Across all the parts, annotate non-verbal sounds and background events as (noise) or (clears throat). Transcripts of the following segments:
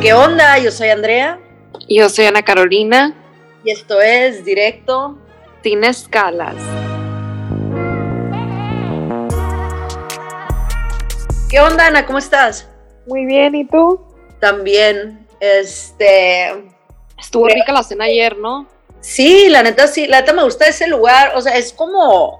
¿Qué onda? Yo soy Andrea. Y yo soy Ana Carolina. Y esto es Directo Sin Escalas. ¿Qué onda, Ana? ¿Cómo estás? Muy bien, ¿y tú? También. Este. Estuvo rica la cena ayer, ¿no? Sí, la neta sí, la neta me gusta ese lugar, o sea, es como,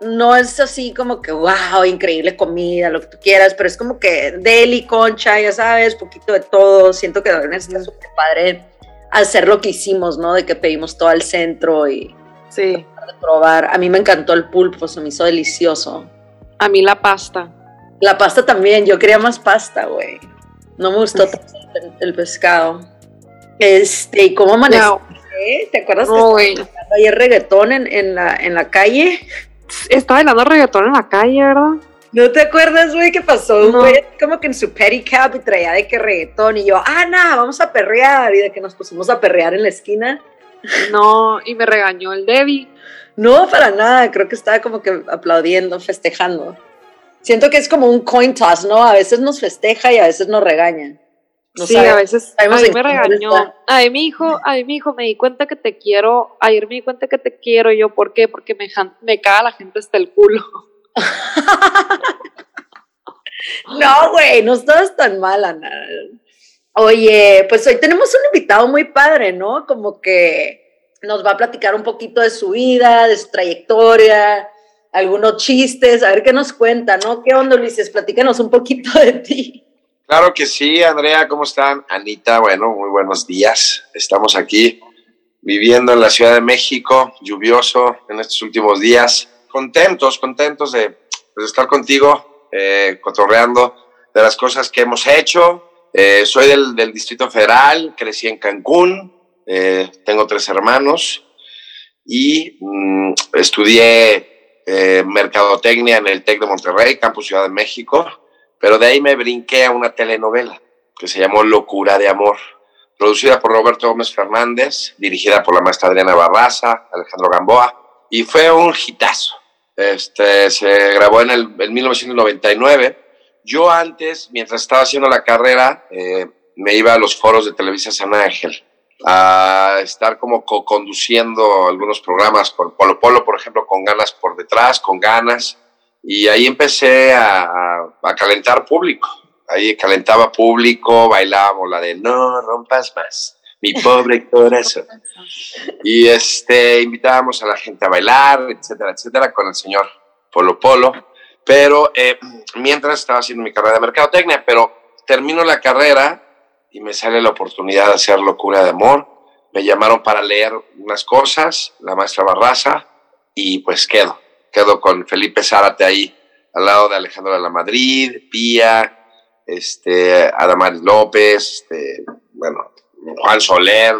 no es así como que, wow, increíble comida, lo que tú quieras, pero es como que deli, concha, ya sabes, poquito de todo, siento que está súper padre hacer lo que hicimos, ¿no? De que pedimos todo al centro y sí. de probar. A mí me encantó el pulpo, se me hizo delicioso. A mí la pasta. La pasta también, yo quería más pasta, güey. No me gustó tanto el, el pescado. Este, ¿y cómo amaneció? ¿Te acuerdas No, que ayer reggaetón en, en, la, en la calle? Estaba bailando reggaetón en la calle, ¿verdad? ¿No te acuerdas, güey, qué pasó, No. güey? Como que en su pedicab y traía de que reggaetón y yo, Ana, vamos a perrear. Y de que nos pusimos a perrear en la esquina. No, y me regañó el Debbie. No, para nada, creo que estaba como que aplaudiendo, festejando. Siento que es como un coin toss, ¿no? A veces nos festeja y a veces nos regaña. No sí, sabe- a veces a mí me regañó. Ay, mi hijo, ay, mi hijo, me di cuenta que te quiero. Ayer me di cuenta que te quiero. Yo, ¿por qué? Porque me, me caga la gente hasta el culo. (laughs) No, güey, no estabas tan mal, Ana. Oye, pues hoy tenemos un invitado muy padre, ¿no? Como que nos va a platicar un poquito de su vida, de su trayectoria, algunos chistes, a ver qué nos cuenta, ¿no? ¿Qué onda, Ulises? Platícanos un poquito de ti. Claro que sí, Andrea, ¿cómo están? Anita, bueno, muy buenos días. Estamos aquí viviendo en la Ciudad de México, lluvioso en estos últimos días. Contentos, contentos de, pues, estar contigo, eh, cotorreando de las cosas que hemos hecho. Eh, soy del, Distrito Federal, crecí en Cancún, eh, tengo tres hermanos y mm, estudié eh, mercadotecnia en el TEC de Monterrey, Campus Ciudad de México. Pero de ahí me brinqué a una telenovela que se llamó Locura de Amor, producida por Roberto Gómez Fernández, dirigida por la maestra Adriana Barraza, Alejandro Gamboa, y fue un hitazo. Este, se grabó en, el, en 1999. Yo antes, mientras estaba haciendo la carrera, eh, me iba a los foros de Televisa San Ángel a estar como co-conduciendo algunos programas con Polo Polo, por ejemplo, con ganas por detrás, con ganas. Y ahí empecé a, a- a calentar público. Ahí calentaba público, bailábamos la de no rompas más, mi pobre (laughs) corazón. Y este, invitábamos a la gente a bailar, etcétera, etcétera, con el señor Polo Polo. Pero eh, mientras estaba haciendo mi carrera de mercadotecnia, pero termino la carrera y me sale la oportunidad de hacer Locura de Amor. Me llamaron para leer unas cosas, la maestra Barraza, y pues quedo quedo con Felipe Zárate ahí, al lado de Alejandro de la Madrid, Pía, este, Adamaris López, este, bueno, Juan Soler,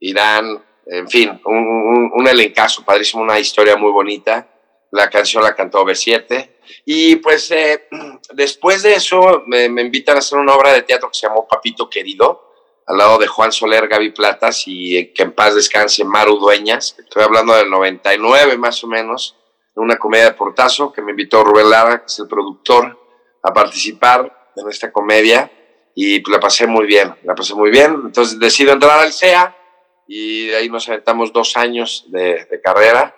Irán, en fin, un, un, elencazo padrísimo, una historia muy bonita. La canción la cantó B7. Y pues eh, (clears throat) después de eso me, me invitan a hacer una obra de teatro que se llamó Papito Querido, al lado de Juan Soler, Gaby Platas y eh, que en paz descanse Maru Dueñas. Estoy hablando del 99 más o menos una comedia de portazo que me invitó Rubén Lara, que es el productor, a participar en esta comedia y la pasé muy bien, la pasé muy bien. Entonces decido entrar al CEA y de ahí nos aventamos dos años de, de carrera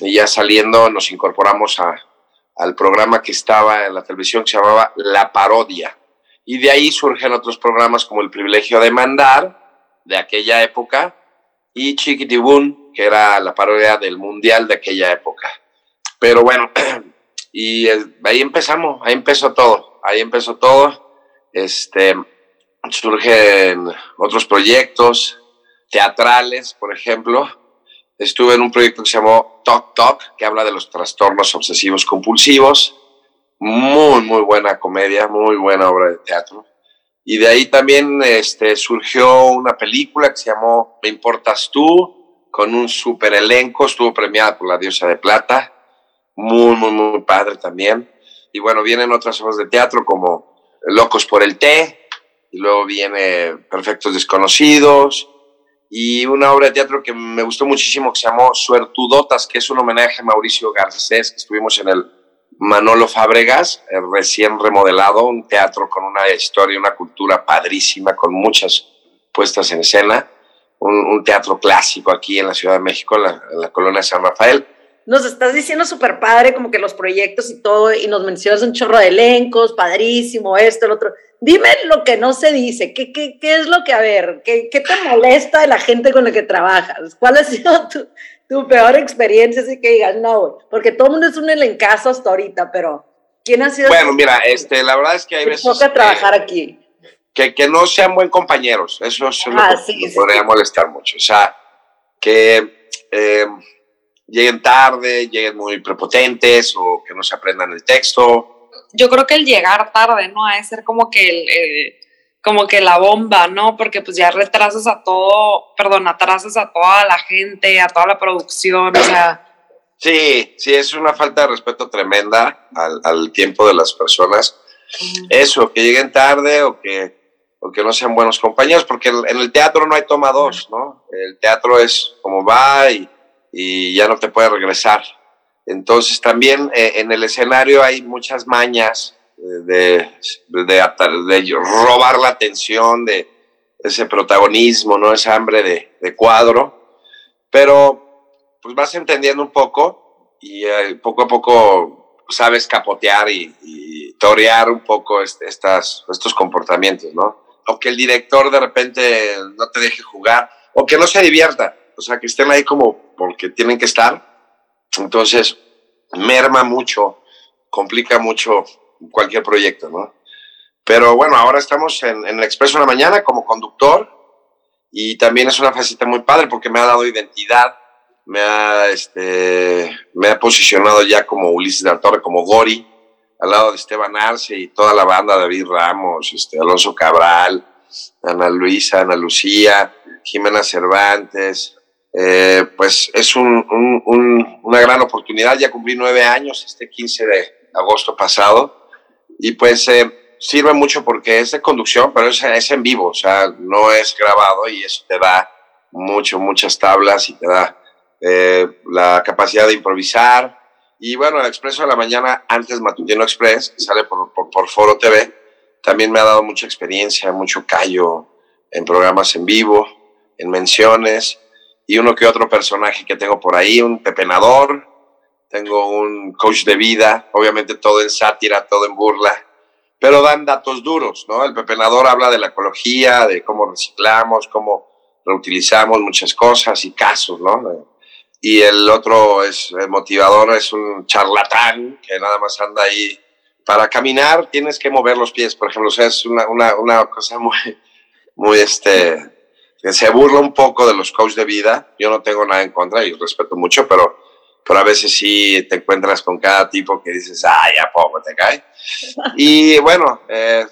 y ya saliendo nos incorporamos a, al programa que estaba en la televisión que se llamaba La Parodia. Y de ahí surgen otros programas como El Privilegio de Mandar, de aquella época, y Chiquitibún, que era la parodia del Mundial de aquella época. Pero bueno, (clears throat) y ahí empezamos, ahí empezó todo, ahí empezó todo. Este, surgen otros proyectos teatrales, por ejemplo. Estuve en un proyecto que se llamó Talk Talk, que habla de los trastornos obsesivos compulsivos. Muy, muy buena comedia, muy buena obra de teatro. Y de ahí también este, surgió una película que se llamó Me Importas Tú, con un super elenco, estuvo premiada por la Diosa de Plata muy, muy, muy padre también. Y bueno, vienen otras obras de teatro como Locos por el Té, y luego viene Perfectos Desconocidos, y una obra de teatro que me gustó muchísimo que se llamó Suertudotas, que es un homenaje a Mauricio Garcés, que estuvimos en el Manolo Fábregas, eh, recién remodelado, un teatro con una historia, una cultura padrísima, con muchas puestas en escena, un, teatro clásico aquí en la Ciudad de México, en la, en la colonia San Rafael. Nos estás diciendo súper padre, como que los proyectos y todo, y nos mencionas un chorro de elencos, padrísimo, esto, el otro. Dime lo que no se dice, ¿qué, qué, qué es lo que, a ver, qué, qué, te molesta de la gente con la que trabajas? ¿Cuál ha sido (laughs) tu, tu peor experiencia? Así que digas, no, porque todo el mundo es un elencazo hasta ahorita, pero ¿quién ha sido? Bueno, mira, este, la verdad es que hay veces... Toca trabajar aquí que, no sean buen compañeros. Eso es lo ah, que podría molestar mucho. O sea, que eh, lleguen tarde, lleguen muy prepotentes o que no se aprendan el texto. Yo creo que el llegar tarde, ¿no? Ha de ser como que el, como que la bomba, ¿no? Porque pues ya retrasas a todo, perdón, atrasas a toda la gente, a toda la producción, o sea. Sí, sí, es una falta de respeto tremenda al, al tiempo de las personas. Eso, que lleguen tarde o que o que no sean buenos compañeros, porque en el teatro no hay toma dos, ¿no? El teatro es como va y, y ya no te puede regresar. Entonces también eh, en el escenario hay muchas mañas de, de, de, robar la atención, de ese protagonismo, ¿no? Esa hambre de, cuadro, pero pues vas entendiendo un poco y eh, poco a poco sabes capotear y, torear un poco estas, estos comportamientos, ¿no? o que el director de repente no te deje jugar, o que no se divierta, o sea, que estén ahí como porque tienen que estar. Entonces, merma mucho, complica mucho cualquier proyecto, ¿no? Pero bueno, ahora estamos en, el Expreso de la Mañana como conductor y también es una faceta muy padre porque me ha dado identidad, me ha, este, me ha posicionado ya como Ulises de Torre, como Gori, al lado de Esteban Arce y toda la banda, David Ramos, este, Alonso Cabral, Ana Luisa, Ana Lucía, Jimena Cervantes. Eh, pues es una gran oportunidad. Ya cumplí nueve años este 15 de agosto pasado. Y pues eh, sirve mucho porque es de conducción, pero es, es en vivo, o sea, no es grabado y eso te da mucho, muchas tablas y te da eh, la capacidad de improvisar, y bueno, el Expreso de la Mañana, antes Matutino Express, que sale por, por, Foro TV, también me ha dado mucha experiencia, mucho callo en programas en vivo, en menciones, y uno que otro personaje que tengo por ahí, un pepenador, tengo un coach de vida, obviamente todo en sátira, todo en burla, pero dan datos duros, ¿no? El pepenador habla de la ecología, de cómo reciclamos, cómo reutilizamos muchas cosas y casos, ¿no? y el otro es el motivador, es un charlatán que nada más anda ahí. Para caminar tienes que mover los pies, por ejemplo, o sea, es una, una, una cosa muy, muy, este, se burla un poco de los coaches de vida. Yo no tengo nada en contra y respeto mucho, pero, pero a veces sí te encuentras con cada tipo que dices, ay, ¿a poco te cae? (laughs) Y bueno, eh,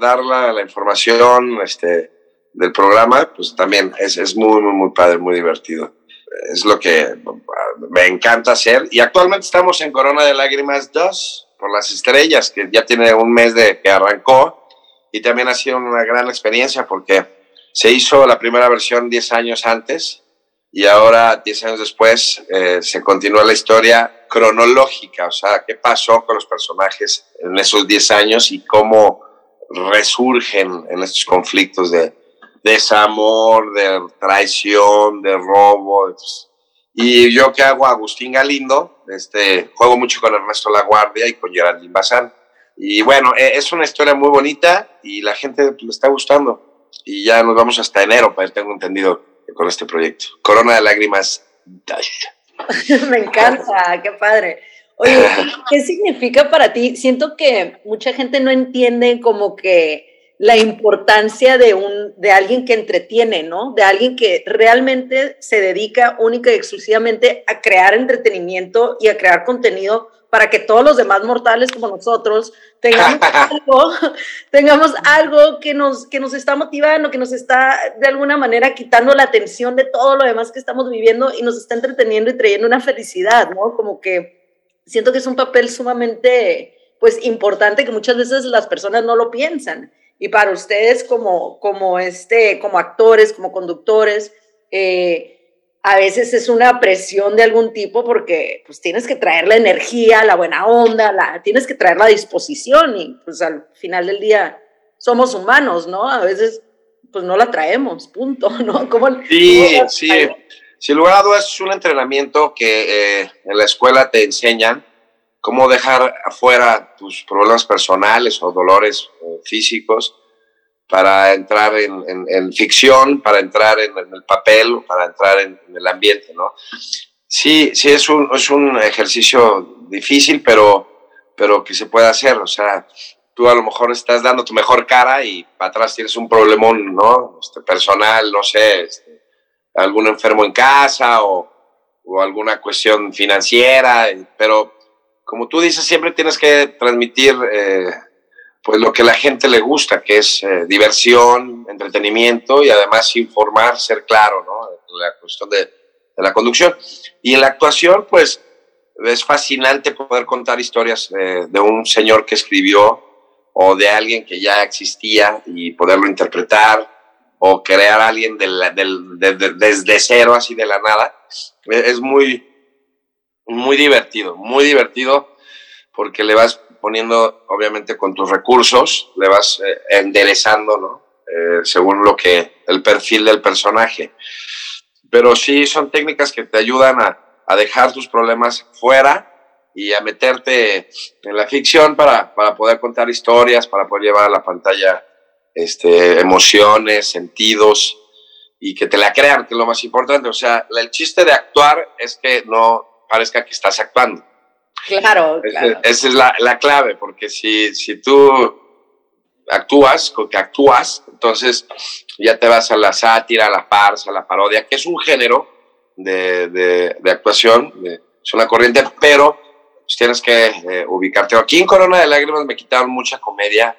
dar la, la, información este, del programa, pues también es, es muy, muy, muy padre, muy divertido es lo que me encanta hacer. Y actualmente estamos en Corona de Lágrimas 2 por las estrellas, que ya tiene un mes de que arrancó y también ha sido una gran experiencia porque se hizo la primera versión 10 años antes y ahora 10 años después eh, se continúa la historia cronológica, o sea, qué pasó con los personajes en esos 10 años y cómo resurgen en estos conflictos de, desamor, de traición, de robo. Y yo que hago Agustín Galindo, este, juego mucho con Ernesto Laguardia y con Geraldine Bazán. Y bueno, e, es una historia muy bonita y la gente le está gustando. Y ya nos vamos hasta enero, para tengo entendido, con este proyecto. Corona de Lágrimas. (laughs) Me encanta, qué padre. Oye, (laughs) ¿qué significa para ti? Siento que mucha gente no entiende como que la importancia de, un, de alguien que entretiene, ¿no? De alguien que realmente se dedica única y exclusivamente a crear entretenimiento y a crear contenido para que todos los demás mortales como nosotros tengamos (laughs) algo, tengamos algo que nos, que nos está motivando, que nos está de alguna manera quitando la atención de todo lo demás que estamos viviendo y nos está entreteniendo y trayendo una felicidad, ¿no? Como que siento que es un papel sumamente, pues, importante que muchas veces las personas no lo piensan. Y para ustedes como, como, este, como actores, como conductores, eh, a veces es una presión de algún tipo porque pues tienes que traer la energía, la buena onda, la, tienes que traer la disposición y pues al final del día somos humanos, ¿no? A veces pues no la traemos, punto, (laughs) ¿no? sí, sí. Sin lugar a dudas es un entrenamiento que eh, en la escuela te enseñan cómo dejar afuera tus problemas personales o dolores eh, físicos para entrar en, ficción, para entrar en, el papel, para entrar en, el ambiente, ¿no? Sí, sí, es un, es un ejercicio difícil, pero, pero que se puede hacer, o sea, tú a lo mejor estás dando tu mejor cara y para atrás tienes un problemón, ¿no? Este, personal, no sé, este, algún enfermo en casa o, o alguna cuestión financiera, pero como tú dices, siempre tienes que transmitir eh, pues lo que a la gente le gusta, que es eh, diversión, entretenimiento y además informar, ser claro, ¿no? La cuestión de, la conducción. Y en la actuación, pues es fascinante poder contar historias eh, de un señor que escribió o de alguien que ya existía y poderlo interpretar o crear a alguien desde cero, así de la nada. Es muy, muy divertido, muy divertido porque le vas poniendo, obviamente, con tus recursos, le vas eh, enderezando, ¿no? Eh, según lo que, el perfil del personaje. Pero sí son técnicas que te ayudan a, a dejar tus problemas fuera y a meterte en la ficción para, para, poder contar historias, para poder llevar a la pantalla este, emociones, sentidos y que te la crean, que es lo más importante. O sea, el chiste de actuar es que no parezca que estás actuando. Claro, claro. Esa es la, la, clave, porque si, si tú actúas, que actúas, entonces ya te vas a la sátira, a la farsa, a la parodia, que es un género de, de, de actuación, es una corriente, pero pues tienes que eh, ubicarte. Aquí en Corona de Lágrimas me quitaron mucha comedia,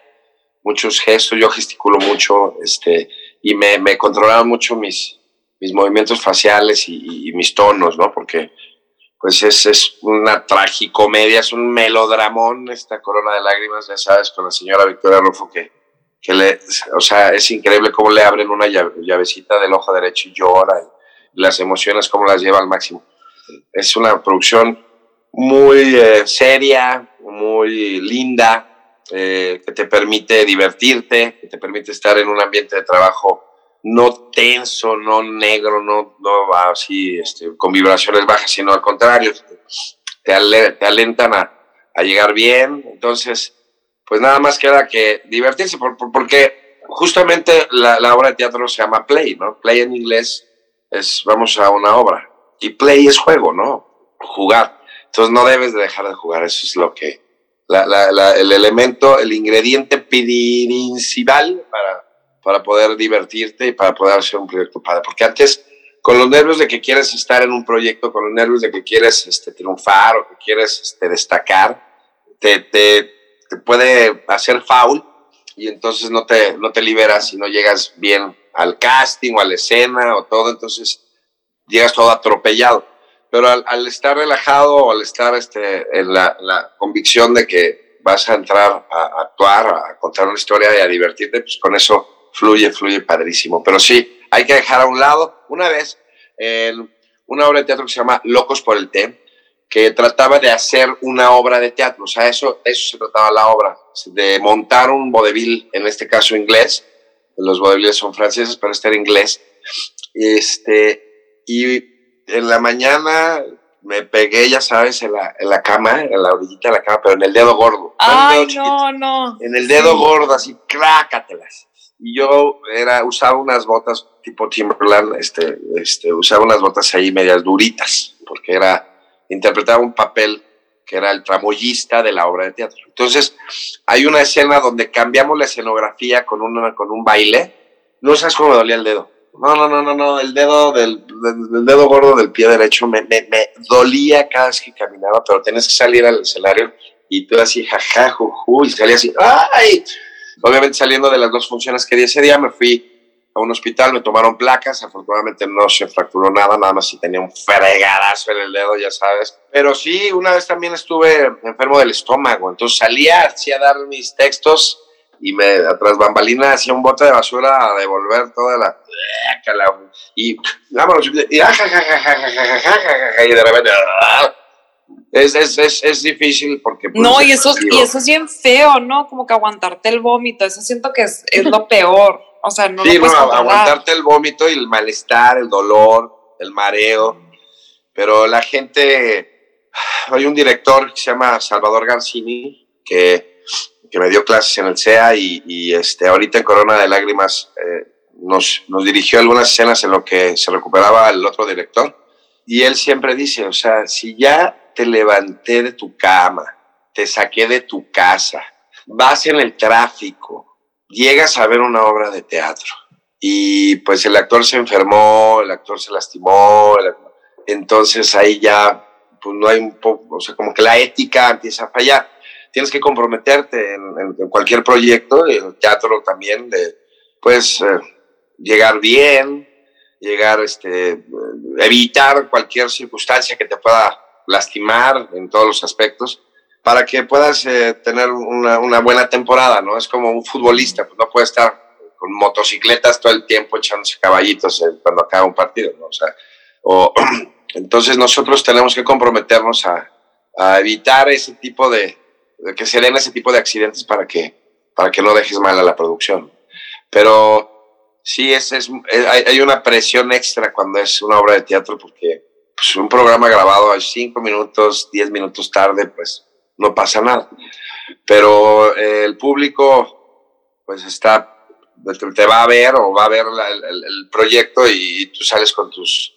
muchos gestos, yo gesticulo mucho, este, y me, me controlaron mucho mis, mis movimientos faciales y, y mis tonos, ¿no? Porque pues es, es una tragicomedia, es un melodramón esta corona de lágrimas, ya sabes, con la señora Victoria Rufo, que, que le, o sea, es increíble cómo le abren una llavecita del ojo derecho y llora, y las emociones cómo las lleva al máximo. Es una producción muy eh, seria, muy linda, eh, que te permite divertirte, que te permite estar en un ambiente de trabajo no tenso, no negro, no, no así este, con vibraciones bajas, sino al contrario, te, te alentan a, a, llegar bien. Entonces, pues nada más queda que divertirse, por, porque justamente la, la, obra de teatro se llama play, ¿no? Play en inglés es vamos a una obra y play es juego, ¿no? Jugar. Entonces no debes de dejar de jugar, eso es lo que, la, la, el elemento, el ingrediente principal para para poder divertirte y para poder hacer un proyecto padre. Porque antes, con los nervios de que quieres estar en un proyecto, con los nervios de que quieres este, triunfar o que quieres este, destacar, te, te, te, puede hacer foul y entonces no te, no te liberas y no llegas bien al casting o a la escena o todo, entonces llegas todo atropellado. Pero al, estar relajado o al estar este, en la, la, convicción de que vas a entrar a, a actuar, a contar una historia y a divertirte, pues con eso fluye, fluye padrísimo. Pero sí, hay que dejar a un lado. Una vez, en una obra de teatro que se llama Locos por el Té, que trataba de hacer una obra de teatro. O sea, eso, eso se trataba la obra, de montar un vodevil, en este caso inglés. Los vodeviles son franceses, pero este era inglés. Este, y en la mañana me pegué, ya sabes, en la, en la cama, en la orillita de la cama, pero en el dedo gordo. Ay, no, no. En el dedo gordo, así, crácatelas y yo era, usaba unas botas tipo Timberland, este, este, usaba unas botas ahí medias duritas, porque era, interpretaba un papel que era el tramoyista de la obra de teatro. Entonces, hay una escena donde cambiamos la escenografía con, una, con un baile. No sabes cómo me dolía el dedo. No, no, no, no, no, el dedo del, dedo gordo del pie derecho me, me, dolía cada vez que caminaba, pero tenías que salir al escenario y tú así, jaja, juju, y salía así, ¡ay! Obviamente saliendo de las dos funciones que di ese día, me fui a un hospital, me tomaron placas, afortunadamente no se fracturó nada, nada más si tenía un fregadazo en el dedo, ya sabes. Pero sí, una vez también estuve enfermo del estómago, entonces salía así a dar mis textos y me atrás bambalina hacía un bote de basura a devolver toda la y, y de repente es, es, es, es difícil porque... Pues, no, y eso, y eso es bien feo, ¿no? Como que aguantarte el vómito, eso siento que es, es lo peor. O sea, no sí, no, aguantarte el vómito y el malestar, el dolor, el mareo. Pero la gente, hay un director que se llama Salvador Garcini, que, que me dio clases en el CEA y, y este, ahorita en Corona de Lágrimas eh, nos, nos dirigió algunas escenas en lo que se recuperaba el otro director. Y él siempre dice, o sea, si ya te levanté de tu cama, te saqué de tu casa, vas en el tráfico, llegas a ver una obra de teatro y pues el actor se enfermó, el actor se lastimó, entonces ahí ya pues no hay un poco, o sea, como que la ética empieza a fallar. Tienes que comprometerte en, cualquier proyecto, el teatro también, de pues eh, llegar bien, llegar, este, evitar cualquier circunstancia que te pueda lastimar en todos los aspectos, para que puedas eh, tener una, una, buena temporada, ¿no? Es como un futbolista, pues no puede estar con motocicletas todo el tiempo echándose caballitos eh, cuando acaba un partido, ¿no? O sea, o, (clears throat) entonces nosotros tenemos que comprometernos a, a evitar ese tipo de, de, que se den ese tipo de accidentes para que, para que no dejes mal a la producción. Pero sí, es, es, hay, hay una presión extra cuando es una obra de teatro porque pues, un programa grabado a cinco minutos, diez minutos tarde, pues no pasa nada. Pero eh, el público, pues está, te va a ver o va a ver el, proyecto y, tú sales con tus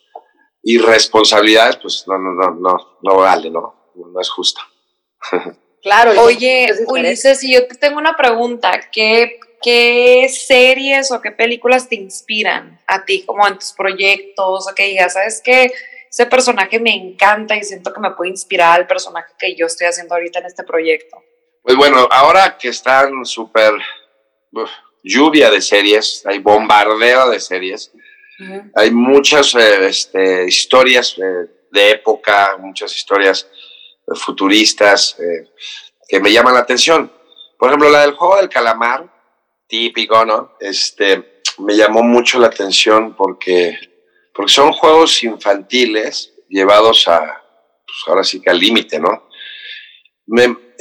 irresponsabilidades, pues no, no, no, no, no vale, ¿no? No es justo. (laughs) Claro. Oye, Ulises, y yo te tengo una pregunta. ¿Qué, ¿Qué series o qué películas te inspiran a ti, como en tus proyectos? O que digas, ¿sabes qué? Ese personaje me encanta y siento que me puede inspirar al personaje que yo estoy haciendo ahorita en este proyecto. Pues bueno, ahora que están súper lluvia de series, hay bombardeo de series, hay muchas eh, este, historias eh, de época, muchas historias eh, futuristas que me llaman la atención. Por ejemplo, la del juego del calamar, típico, ¿no? Este, me llamó mucho la atención porque porque son juegos infantiles llevados a, pues ahora sí que al límite, ¿no?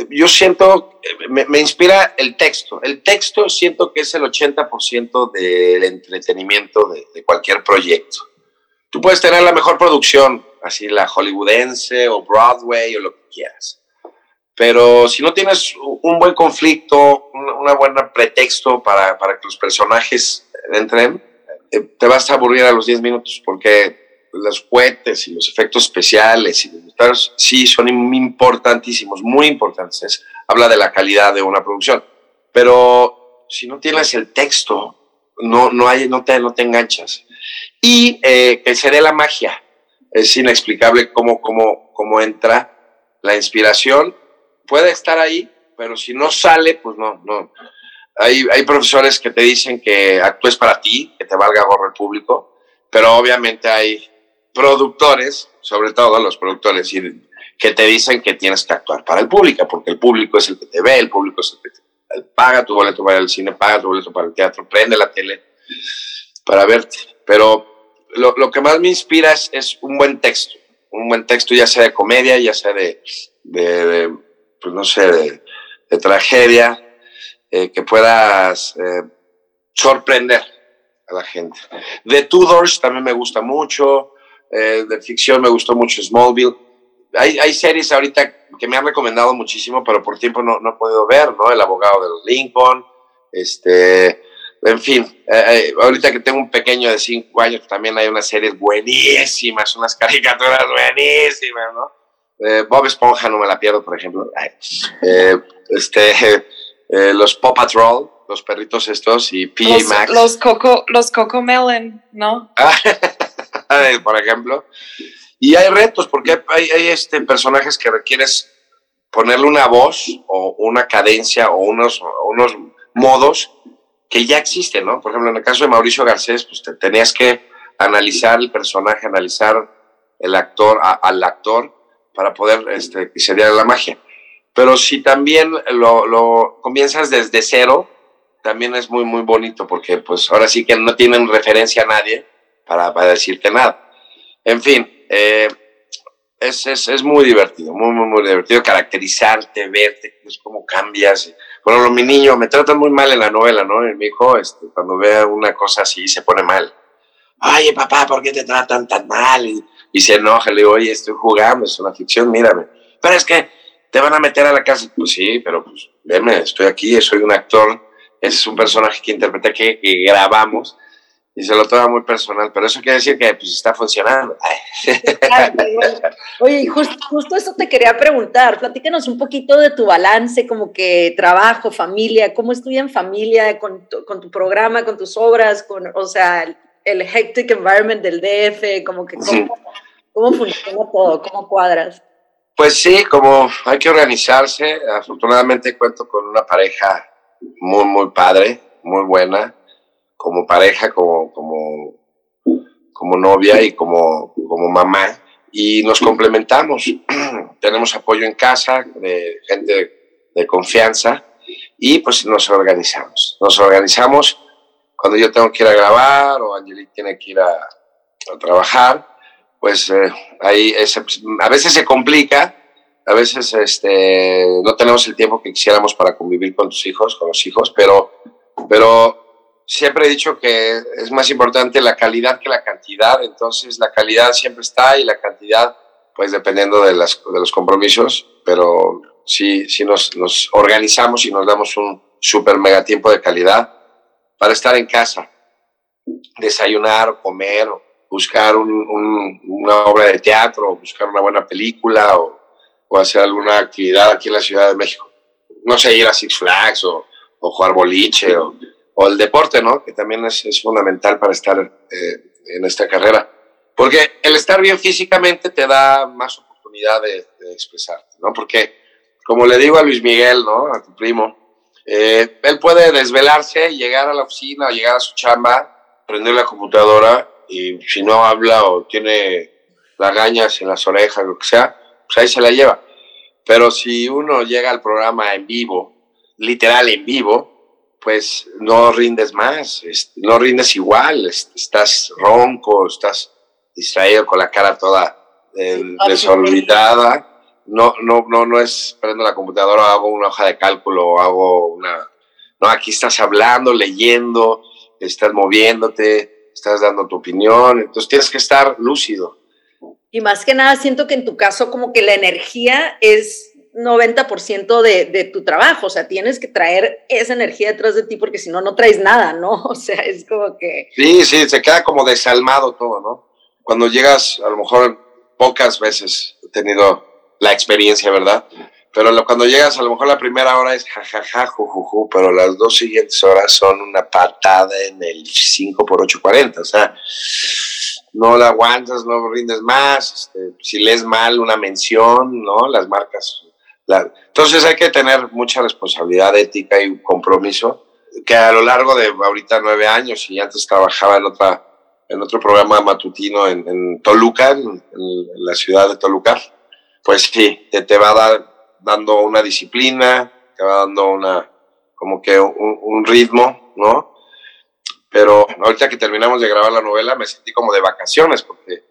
yo siento, me, me, inspira el texto. El texto siento que es el 80% del entretenimiento de, de, cualquier proyecto. Tú puedes tener la mejor producción, así la hollywoodense o Broadway o lo que quieras. Pero si no tienes un buen conflicto, una buena pretexto para, para que los personajes entren, te vas a aburrir a los 10 minutos porque los cohetes y los efectos especiales y los sí son importantísimos, muy importantes. Habla de la calidad de una producción. Pero si no tienes el texto, no, no, hay, no, te, no te enganchas. Y eh, que se dé la magia. Es inexplicable cómo, cómo, cómo entra la inspiración. Puede estar ahí, pero si no sale, pues no, hay, hay profesores que te dicen que actúes para ti, que te valga gorro el público, pero obviamente hay productores, sobre todo los productores, que te dicen que tienes que actuar para el público, porque el público es el que te ve, el público es el que te, paga tu boleto para el cine, paga tu boleto para el teatro, prende la tele para verte. Pero lo, lo que más me inspira es, es, un buen texto, un buen texto ya sea de comedia, ya sea de, de, de pues no sé, de, de tragedia, eh, que puedas eh, sorprender a la gente. De Tudors también me gusta mucho, eh, de ficción me gustó mucho Smallville. Hay, hay, series ahorita que me han recomendado muchísimo, pero por tiempo no, no he podido ver, ¿no? El abogado de Lincoln, este, en fin, ahorita que tengo un pequeño de cinco años, también hay unas series buenísimas, unas caricaturas buenísimas, ¿no? Bob Esponja no me la pierdo, por ejemplo. este, eh, los Paw Patrol, los perritos estos, y PJ Max. Los Coco, los Coco Melon, ¿no? (laughs) por ejemplo. Y hay retos, porque hay, hay, este, personajes que requieres ponerle una voz o una cadencia o unos, unos modos que ya existen, ¿no? Por ejemplo, en el caso de Mauricio Garcés, pues te tenías que analizar el personaje, analizar el actor, al actor, para poder este, que se diera la magia. Pero si también lo, lo comienzas desde cero, también es muy, muy bonito porque pues ahora sí que no tienen referencia a nadie para, para decirte nada. En fin, eh, es, es, es, muy divertido, muy, muy, muy divertido caracterizarte, verte, pues cómo cambias. Bueno, mi niño me tratan muy mal en la novela, ¿no? mi hijo, este, cuando ve una cosa así, se pone mal. Oye, papá, ¿por qué te tratan tan mal? Y, y se enoja, le digo, oye, estoy jugando, es una ficción, mírame. Pero es que te van a meter a la cárcel. Pues sí, pero pues, veme, estoy aquí, soy un actor, ese es un personaje que interpreté, que, que grabamos, y se lo toma muy personal, pero eso quiere decir que pues, está funcionando. Oye, justo, justo eso te quería preguntar, platícanos un poquito de tu balance, como que trabajo, familia, cómo estudia en familia, con tu, con tu programa, con tus obras, con, o sea, el hectic environment del DF, como que cómo, cómo funciona todo, cómo cuadras. Pues sí, como hay que organizarse, afortunadamente cuento con una pareja muy, muy padre, muy buena, como pareja, como, como, como novia y como, como mamá, y nos complementamos. (clears throat) Tenemos apoyo en casa de gente de confianza y pues nos organizamos. Nos organizamos cuando yo tengo que ir a grabar o Angelique tiene que ir a, trabajar, pues eh, ahí a veces se complica, a veces este, no tenemos el tiempo que quisiéramos para convivir con tus hijos, con los hijos, pero, pero siempre he dicho que es más importante la calidad que la cantidad, entonces la calidad siempre está y la cantidad, pues dependiendo de, las, de los compromisos, pero si sí nos, nos, organizamos y nos damos un súper mega tiempo de calidad para estar en casa, desayunar, comer, buscar una obra de teatro, buscar una buena película o, o, hacer alguna actividad aquí en la Ciudad de México. No sé, ir a Six Flags o, o jugar boliche o el deporte, ¿no? Que también es, fundamental para estar eh, en esta carrera. Porque el estar bien físicamente te da más oportunidad de, expresarte, ¿no? Porque, como le digo a Luis Miguel, ¿no? A tu primo, eh, él puede desvelarse, llegar a la oficina o llegar a su chamba, prender la computadora y si no habla o tiene lagañas en las orejas, lo que sea, pues ahí se la lleva. Pero si uno llega al programa en vivo, literal en vivo, pues no rindes más, no rindes igual, estás ronco, estás distraído con la cara toda eh, desorbitada. No, no, no, no es prendo la computadora, hago una hoja de cálculo, hago una. No, aquí estás hablando, leyendo, estás moviéndote, estás dando tu opinión, entonces tienes que estar lúcido. Y más que nada, siento que en tu caso, como que la energía es 90% de, de, tu trabajo, o sea, tienes que traer esa energía detrás de ti porque si no, no traes nada, ¿no? (laughs) O sea, es como que... Sí, sí, se queda como desalmado todo, ¿no? Cuando llegas, a lo mejor pocas veces he tenido la experiencia, ¿verdad? Pero cuando llegas, a lo mejor la primera hora es jajaja, jujuju, pero las dos siguientes horas son una patada en el 5 por 840, o sea, no la aguantas, no rindes más, este, si lees mal una mención, ¿no? Las marcas entonces hay que tener mucha responsabilidad ética y compromiso, que a lo largo de ahorita nueve años y antes trabajaba en, otra, en otro programa matutino en, Toluca, en, la ciudad de Toluca, pues sí, te, te va dar, dando una disciplina, te va dando una, como que un, un ritmo, ¿no? Pero ahorita que terminamos de grabar la novela me sentí como de vacaciones, porque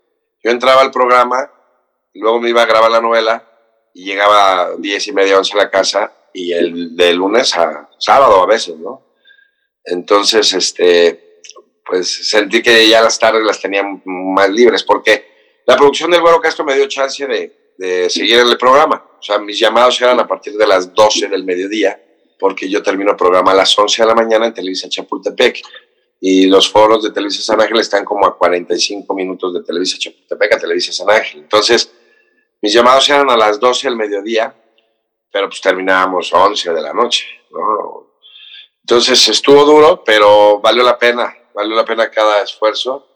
yo entraba al programa y luego me iba a grabar la novela y llegaba a diez y media, once a la casa y el de lunes a sábado a veces, ¿no? Entonces, este, pues sentí que ya las tardes las tenía más libres porque la producción del Güero Castro me dio chance de, de seguir el programa. O sea, mis llamados eran a partir de las 12 del mediodía porque yo termino el programa a las 11 de la mañana en Televisa Chapultepec y los foros de Televisa San Ángel están como a 45 minutos de Televisa Chapultepec a Televisa San Ángel. Entonces, mis llamados eran a las 12 del mediodía, pero pues terminábamos 11 de la noche, ¿no? Entonces estuvo duro, pero valió la pena, valió la pena cada esfuerzo.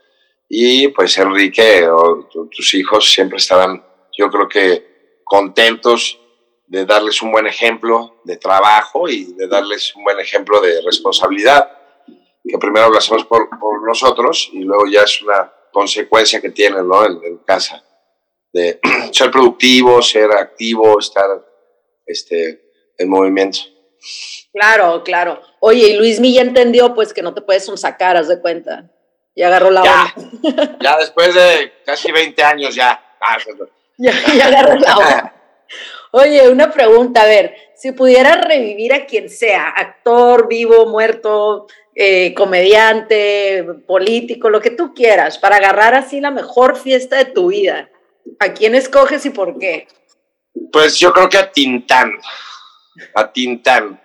Y pues Enrique o tus hijos siempre estarán, yo creo que contentos de darles un buen ejemplo de trabajo y de darles un buen ejemplo de responsabilidad, que primero lo hacemos por, por nosotros y luego ya es una consecuencia que tienen ¿no? en, en casa de (clears throat) ser productivo, ser activo, estar este, en movimiento. Claro, claro. Oye, y Luis ya entendió pues que no te puedes sacar, haz de cuenta. Y agarró la ya, Ya después de casi 20 años ya. Ya, ya la onda. Oye, una pregunta, a ver, si pudieras revivir a quien sea, actor, vivo, muerto, eh, comediante, político, lo que tú quieras, para agarrar así la mejor fiesta de tu vida, ¿a quién escoges y por qué? Pues yo creo que a Tintán, a Tintán,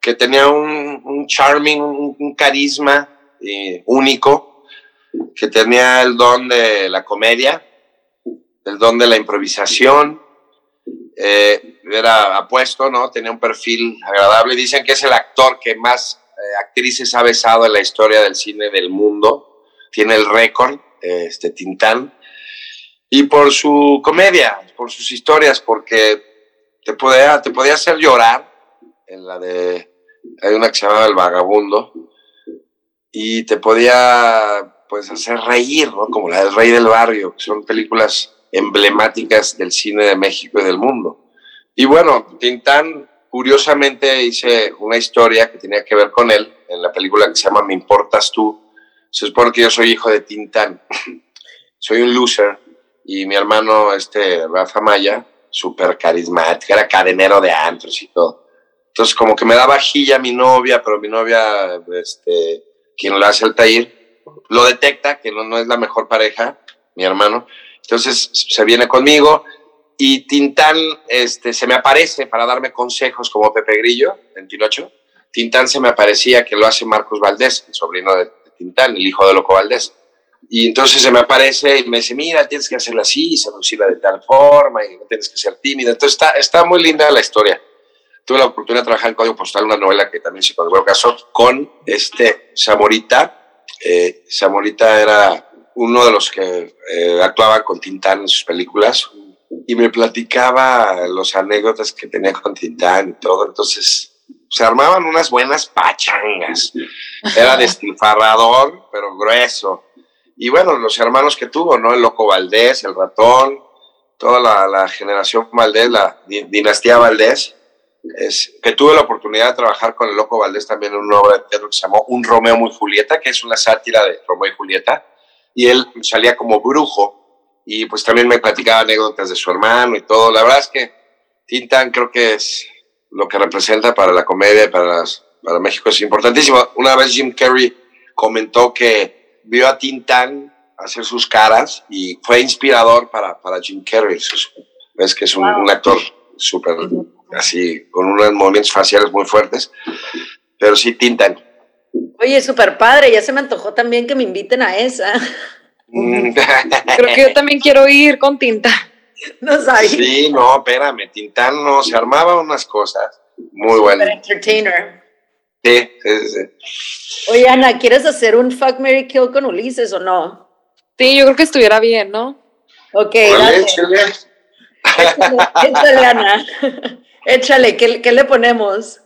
que tenía un, charming, un, carisma eh, único, que tenía el don de la comedia, el don de la improvisación, eh, era apuesto, ¿no? Tenía un perfil agradable. Dicen que es el actor que más eh, actrices ha besado en la historia del cine del mundo. Tiene el récord, este Tintán. Y por su comedia, por sus historias, porque te podía, te podía hacer llorar. En la de. Hay una que se llama El Vagabundo. Y te podía pues hacer reír, ¿no? Como la del Rey del Barrio, que son películas emblemáticas del cine de México y del mundo. Y bueno, Tintán, curiosamente hice una historia que tenía que ver con él en la película que se llama Me Importas Tú. Se supone que yo soy hijo de Tintán. (laughs) soy un loser y mi hermano, este Rafa Maya, súper carismático, era cadenero de antros y todo. Entonces, como que me da vajilla mi novia, pero mi novia, este, quien lo hace el taller, lo detecta que no, no es la mejor pareja, mi hermano, entonces se viene conmigo y Tintán este, se me aparece para darme consejos como Pepe Grillo en Tinocho. Tintán se me aparecía que lo hace Marcos Valdés, el sobrino de, Tintán, el hijo de Loco Valdés. Y entonces se me aparece y me dice, mira, tienes que hacerla así, seducirla de tal forma y no tienes que ser tímida. Entonces está, está muy linda la historia. Tuve la oportunidad de trabajar en Código Postal, una novela que también se el caso, con este Zamorita. Eh, Zamorita era uno de los que eh, actuaba con Tintán en sus películas y me platicaba los anécdotas que tenía con Tintán y todo. Entonces se armaban unas buenas pachangas. Era despilfarrador, pero grueso. Y bueno, los hermanos que tuvo, ¿no? El Loco Valdés, el Ratón, toda la, generación Valdés, la dinastía Valdés. Que tuve la oportunidad de trabajar con el Loco Valdés también en una obra de teatro que se llamó Un Romeo muy Julieta, que es una sátira de Romeo y Julieta y él salía como brujo y pues también me platicaba anécdotas de su hermano y todo. La verdad es que Tintan creo que es lo que representa para la comedia y para, para México es importantísimo. Una vez Jim Carrey comentó que vio a Tintan hacer sus caras y fue inspirador para, para Jim Carrey. Ves que es un, un actor súper así, con unos movimientos faciales muy fuertes. Pero sí, Tintan. Oye, súper padre, ya se me antojó también que me inviten a esa. Mm. Creo que yo también quiero ir con Tinta. No sabía. Sí, no, espérame, Tintán no, se armaba unas cosas muy buenas. entertainer. Sí, sí, sí. Oye, Ana, ¿quieres hacer un Fuck Mary Kill con Ulises o no? Sí, yo creo que estuviera bien, ¿no? Ok, dale. Échale, échale, Ana. (laughs) Échale, ¿qué, qué le ponemos?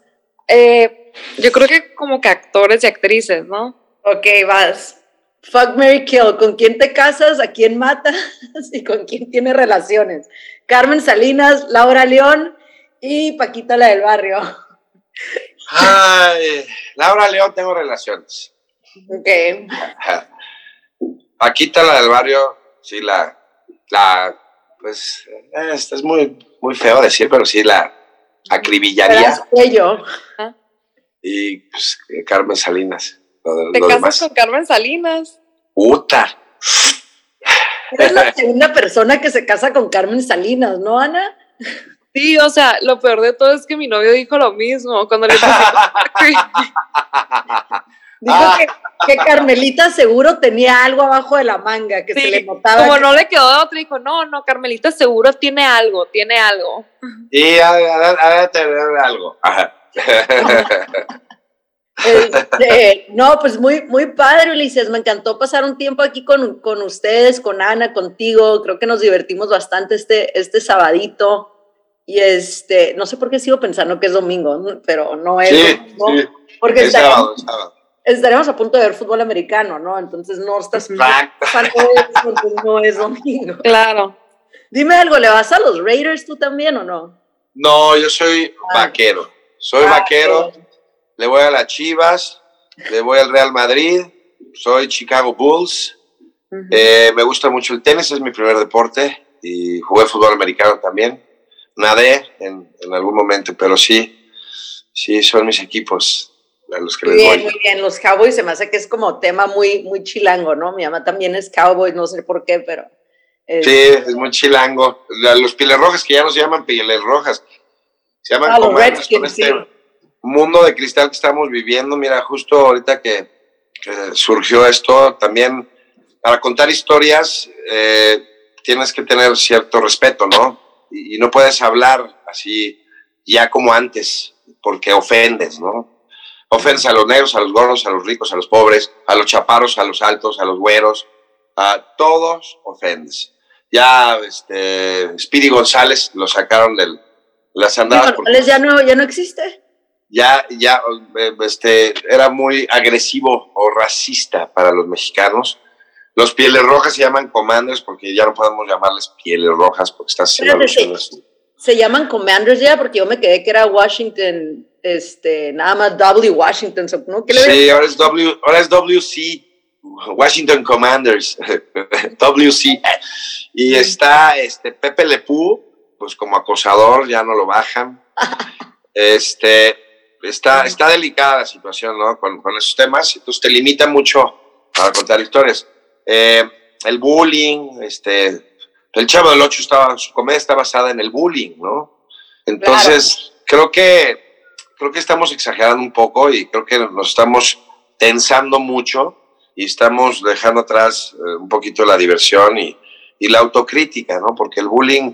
Eh, yo creo que como que actores y actrices, ¿no? Ok, vas. Fuck Mary Kill, ¿con quién te casas? ¿A quién matas? (laughs) ¿Y con quién tienes relaciones? Carmen Salinas, Laura León y Paquita la del barrio. (laughs) Ay, Laura León tengo relaciones. Ok. Paquita la del barrio, sí, la, la, pues, esto es muy, muy feo decir, pero sí la acribillaría. Yo y pues, eh, Carmen Salinas. ¿Te casas con Carmen Salinas? ¡Puta! Eres la (laughs) segunda persona que se casa con Carmen Salinas, ¿no, Ana? Sí, o sea, lo peor de todo es que mi novio dijo lo mismo cuando le (laughs) Dijo que, Carmelita seguro tenía algo abajo de la manga, que se le notaba. Como no le quedó de otra, dijo, no, no, Carmelita seguro tiene algo, tiene algo. Sí, ha de tener algo. Ajá. Este, no, pues muy, muy padre, Ulises. Me encantó pasar un tiempo aquí con, con, ustedes, con Ana, contigo. Creo que nos divertimos bastante este, este sabadito. Y este, no sé por qué sigo pensando que es domingo, pero no es domingo. Porque estaremos, estaremos, a punto de ver fútbol americano, ¿no? Entonces no estás no es domingo. Claro. Dime algo, ¿le vas a los Raiders tú también o no? No, yo soy ah. vaquero. Soy vaquero. le voy a las Chivas, le voy al Real Madrid, soy Chicago Bulls. Eh, me gusta mucho el tenis, es mi primer deporte y jugué fútbol americano también. Nadé en, en algún momento, pero sí, sí, son mis equipos a los que les bien, Muy bien, los Cowboys se me hace que es como tema muy, muy chilango, ¿no? Mi mamá también es Cowboy, no sé por qué, pero... Sí, es muy chilango. Los Pieles Rojas, que ya no se llaman Pieles Rojas, se llaman ah, con este mundo de cristal que estamos viviendo. Mira, justo ahorita que, surgió esto, también para contar historias eh, tienes que tener cierto respeto, ¿no? Y, y no puedes hablar así ya como antes, porque ofendes, ¿no? Ofensa a los negros, a los gordos, a los ricos, a los pobres, a los chaparros, a los altos, a los güeros, a todos ofendes. Ya este, Speedy González lo sacaron de las andadas. Ya no, ya no existe. Ya, ya eh, este, era muy agresivo o racista para los mexicanos. Los pieles rojas se llaman commanders porque ya no podemos llamarles pieles rojas porque estás haciendo Se llaman commanders ya porque yo me quedé que era Washington este, nada más W Washington, ¿no? sí, ahora es, w, ahora es WC, Washington Commanders, (laughs) WC. Y está este, Pepe Lepú, pues como acosador, ya no lo bajan. (laughs) este, está, está delicada la situación, ¿no? Con, con esos temas, entonces te limita mucho para contar historias. Eh, el bullying, este, el Chavo del Ocho estaba, su comedia está basada en el bullying, ¿no? Entonces, creo que creo que estamos exagerando un poco y creo que nos estamos tensando mucho y estamos dejando atrás eh, un poquito la diversión y, y, la autocrítica, ¿no? Porque el bullying,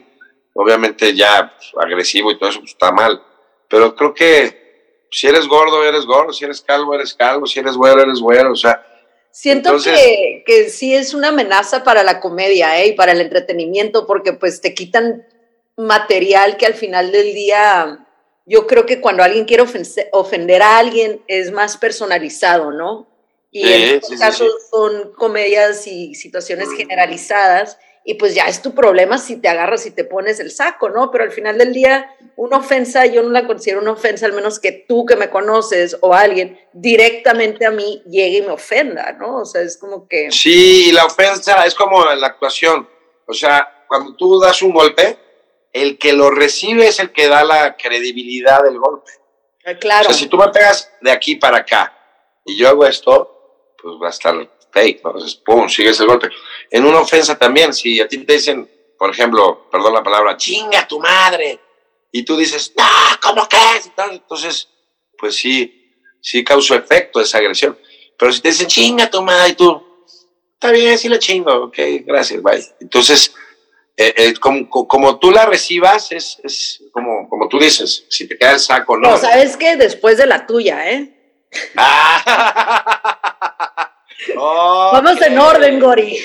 obviamente ya agresivo y todo eso pues, está mal, pero creo que si eres gordo, eres gordo, si eres calvo, eres calvo, si eres güero, eres güero, o sea... Siento que, que sí es una amenaza para la comedia ¿eh? y para el entretenimiento, porque pues te quitan material que al final del día yo creo que cuando alguien quiere ofender a alguien es más personalizado, ¿no? Y en estos casos son comedias y situaciones generalizadas y pues ya es tu problema si te agarras y te pones el saco, ¿no? Pero al final del día, una ofensa, yo no la considero una ofensa, al menos que tú que me conoces o alguien directamente a mí llegue y me ofenda, ¿no? O sea, es como que... Sí, la ofensa es como la actuación. O sea, cuando tú das un golpe, el que lo recibe es el que da la credibilidad del golpe. Ah, claro. O sea, si tú me pegas de aquí para acá y yo hago esto, pues va a estar fake, ¿no? Entonces, pum, sigues el golpe. En una ofensa también, si a ti te dicen, por ejemplo, perdón la palabra, chinga tu madre, y tú dices, no, ¿cómo que Entonces, pues sí, sí causó efecto esa agresión. Pero si te dicen, chinga tu madre, y tú, está bien, sí la chingo, ok, gracias, bye. Entonces, eh, eh, como, tú la recibas, es, es, como, como tú dices, si te queda el saco, ¿no? No, sabes que después de la tuya, ¿eh? (laughs) Vamos en orden, Gori. (laughs)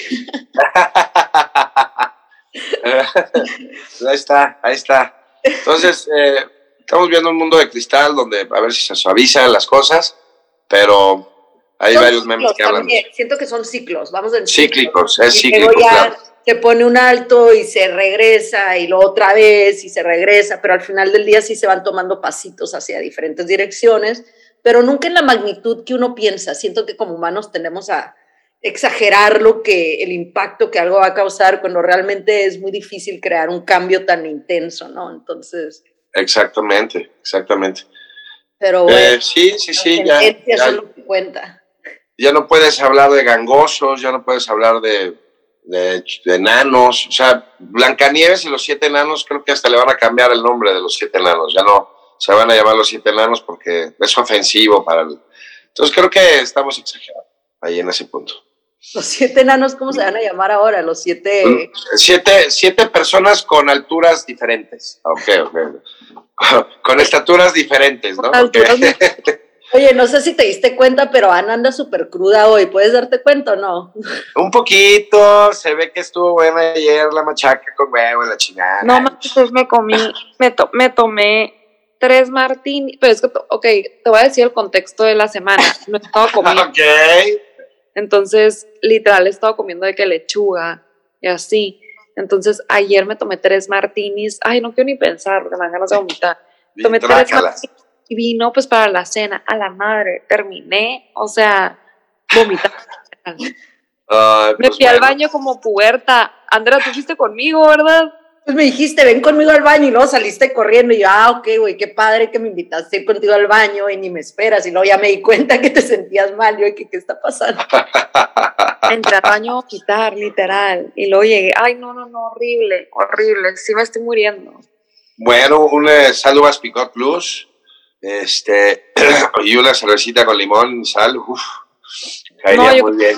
ahí está, ahí está. Entonces, eh, estamos viendo un mundo de cristal donde a ver si se suavizan las cosas, pero hay varios memes que hablan. Siento que son ciclos, vamos en cíclicos. es cíclico, se pone un alto y se regresa y lo otra vez y se regresa, pero al final del día sí se van tomando pasitos hacia diferentes direcciones, pero nunca en la magnitud que uno piensa. Siento que como humanos tendemos a exagerar lo que el impacto que algo va a causar cuando realmente es muy difícil crear un cambio tan intenso, ¿no? Entonces. Exactamente, exactamente. Pero bueno, eh, sí, sí, sí, ya, ya, cuenta. ya no puedes hablar de gangosos, ya no puedes hablar de de, enanos, o sea, Blancanieves y los siete enanos, creo que hasta le van a cambiar el nombre de los siete enanos, ya no se van a llamar los siete enanos porque es ofensivo para el... Entonces creo que estamos exagerando ahí en ese punto. Los siete enanos, ¿cómo se van a llamar ahora? Los siete... Mm, siete, siete personas con alturas diferentes. Ok, ok. (laughs) Con estaturas diferentes, ¿no? (laughs) Oye, no sé si te diste cuenta, pero Ana anda súper cruda hoy. ¿Puedes darte cuenta o no? Un poquito. Se ve que estuvo buena ayer la machaca con huevo en la chingada. No, pues me comí, me, me tomé tres martini. Pero es que, ok, te voy a decir el contexto de la semana. No he estado (laughs) comiendo. ok. Entonces, literal, he estado comiendo de que lechuga y así. Entonces, ayer me tomé tres martinis. Ay, no quiero ni pensar, porque me dan ganas de vomitar. (laughs) Tomé tres martinis y vino pues para la cena. A la madre, terminé, o sea, vomitar. (laughs) me pues fui al baño como puerta. Andrea, tú fuiste conmigo, ¿verdad? Pues me dijiste, ven conmigo al baño y luego saliste corriendo y yo, ah, ok, güey, qué padre que me invitaste contigo al baño y ni me esperas. Y luego ya me di cuenta que te sentías mal. Yo, ¿qué, qué está pasando? (laughs) Entré al baño a quitar, literal. Y luego llegué, ay, no, no, no, horrible, horrible. Sí me estoy muriendo. Bueno, un Salvas Picot Plus este, (clears throat) y una cervecita con limón y sal. Uf, caería muy bien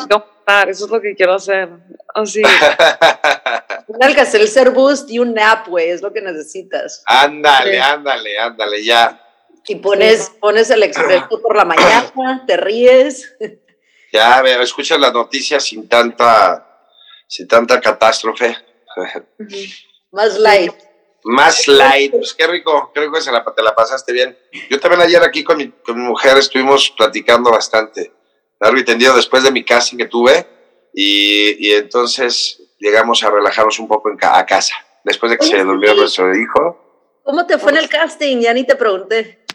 eso es lo que quiero hacer. Así. (laughs) un Alka-Seltzer Boost y un nap, güey, es lo que necesitas. Ándale, ándale, ándale, ya. Y pones, pones el expreso por la mañana, te ríes. Ya, escuchas las noticias sin tanta, sin tanta catástrofe. Más light. Más light, pues qué rico, creo que se la, te la pasaste bien. Yo también ayer aquí con mi, con mi mujer estuvimos platicando bastante largo y tendido después de mi casting que tuve y, y entonces llegamos a relajarnos un poco en a casa, después de que se durmió nuestro hijo. ¿Cómo te fue en el casting? Ya ni te pregunté.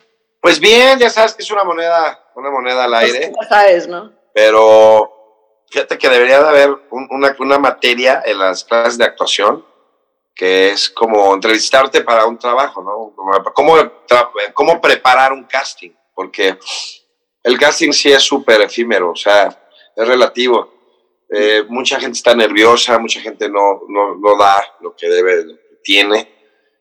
Pues bien, ya sabes que es una moneda, una moneda al pues aire. ya sabes, ¿no? Pero fíjate que debería de haber una, una materia en las clases de actuación que es como entrevistarte para un trabajo, ¿no? Cómo, cómo preparar un casting, porque el casting sí es súper efímero, o sea, es relativo. Eh, mucha gente está nerviosa, mucha gente no, no, no, da lo que debe, lo que tiene,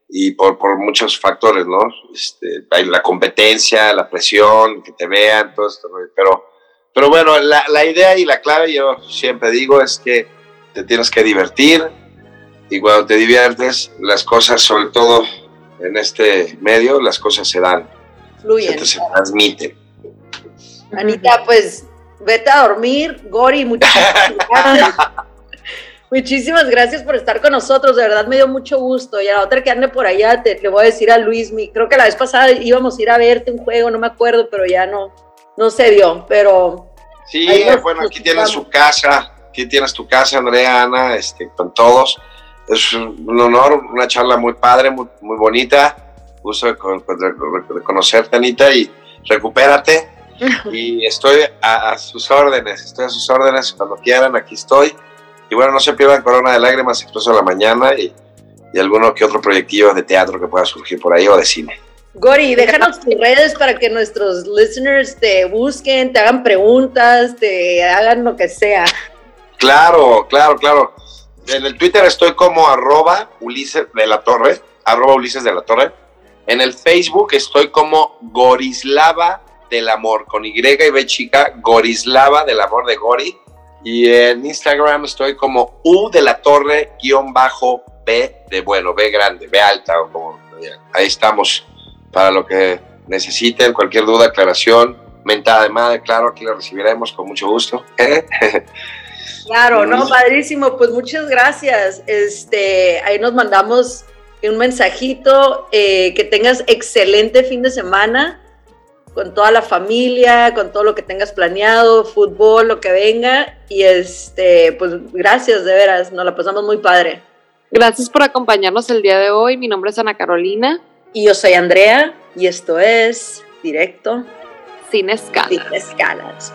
y por, por muchos factores, ¿no? Este, hay la competencia, la presión, que te vean, todo esto, pero, pero bueno, la, la idea y la clave, yo siempre digo, es que te tienes que divertir, y cuando te diviertes, las cosas, sobre todo en este medio, las cosas se dan, Fluyen. Se, se transmiten. Anita, pues vete a dormir. Gori, muchísimas (laughs) gracias. muchísimas gracias por estar con nosotros. De verdad me dio mucho gusto. Y a la otra que ande por allá, te, le voy a decir a Luis, mi, creo que la vez pasada íbamos a ir a verte un juego, no me acuerdo, pero ya no, no se dio. Pero. Sí, bueno, aquí tienes su casa. Aquí tienes tu casa, Andrea, Ana, este, con todos. Es un honor, una charla muy padre, muy, muy bonita. Gusto de, de conocerte, Anita, y recupérate (laughs) y estoy a, sus órdenes, estoy a sus órdenes cuando quieran, aquí estoy. Y bueno, no se pierdan Corona de Lágrimas, Expreso a la Mañana y, y alguno que otro proyectivo de teatro que pueda surgir por ahí o de cine. Gori, déjanos tus redes para que nuestros listeners te busquen, te hagan preguntas, te hagan lo que sea. Claro, claro, claro. En el Twitter estoy como arroba Ulises de la Torre, arroba Ulises de la Torre. En el Facebook estoy como Gorislava del amor, con Y y B chica, Gorislava del amor de Gori. Y en Instagram estoy como U de la torre guion bajo B de bueno, B grande, B alta, o como, ahí estamos para lo que necesiten, cualquier duda, aclaración, mentada de madre, claro, aquí la recibiremos con mucho gusto. (laughs) Claro, no, padrísimo, pues muchas gracias. Este, ahí nos mandamos un mensajito, eh, que tengas excelente fin de semana con toda la familia, con todo lo que tengas planeado, fútbol, lo que venga. Y este, pues gracias, de veras, nos la pasamos muy padre. Gracias por acompañarnos el día de hoy. Mi nombre es Ana Carolina. Y yo soy Andrea, y esto es Directo Sin Escalas. Sin Escalas.